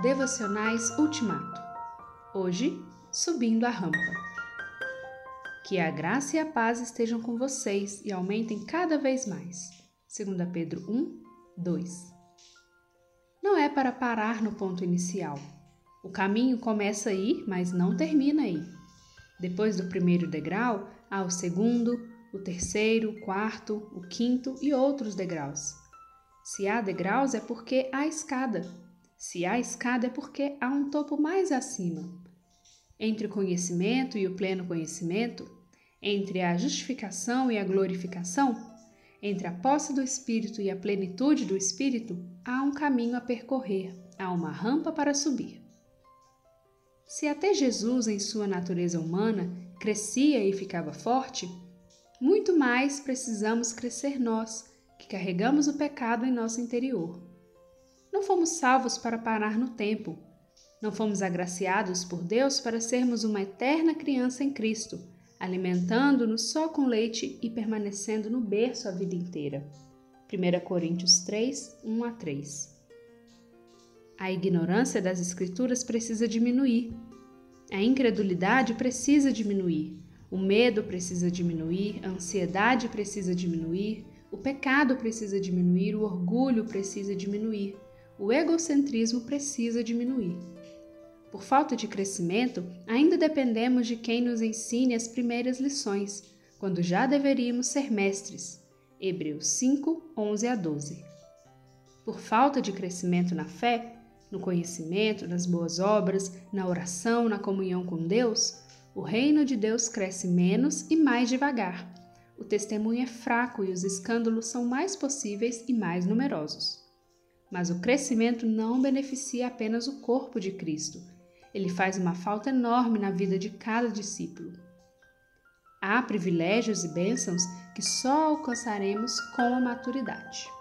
Devocionais Ultimato. Hoje, subindo a rampa. Que a graça e a paz estejam com vocês e aumentem cada vez mais. 2 Pedro 1, 2. Não é para parar no ponto inicial. O caminho começa aí, mas não termina aí. Depois do primeiro degrau, há o segundo, o terceiro, o quarto, o quinto e outros degraus. Se há degraus é porque há escada se há escada é porque há um topo mais acima. Entre o conhecimento e o pleno conhecimento, entre a justificação e a glorificação, entre a posse do Espírito e a plenitude do Espírito, há um caminho a percorrer, há uma rampa para subir. Se até Jesus, em sua natureza humana, crescia e ficava forte, muito mais precisamos crescer nós, que carregamos o pecado em nosso interior. Não fomos salvos para parar no tempo. Não fomos agraciados por Deus para sermos uma eterna criança em Cristo, alimentando-nos só com leite e permanecendo no berço a vida inteira. 1 Coríntios 3, 1 a 3. A ignorância das Escrituras precisa diminuir. A incredulidade precisa diminuir. O medo precisa diminuir, a ansiedade precisa diminuir, o pecado precisa diminuir, o orgulho precisa diminuir o egocentrismo precisa diminuir. Por falta de crescimento, ainda dependemos de quem nos ensine as primeiras lições, quando já deveríamos ser mestres. Hebreus 5, 11 a 12. Por falta de crescimento na fé, no conhecimento, nas boas obras, na oração, na comunhão com Deus, o reino de Deus cresce menos e mais devagar. O testemunho é fraco e os escândalos são mais possíveis e mais numerosos. Mas o crescimento não beneficia apenas o corpo de Cristo, ele faz uma falta enorme na vida de cada discípulo. Há privilégios e bênçãos que só alcançaremos com a maturidade.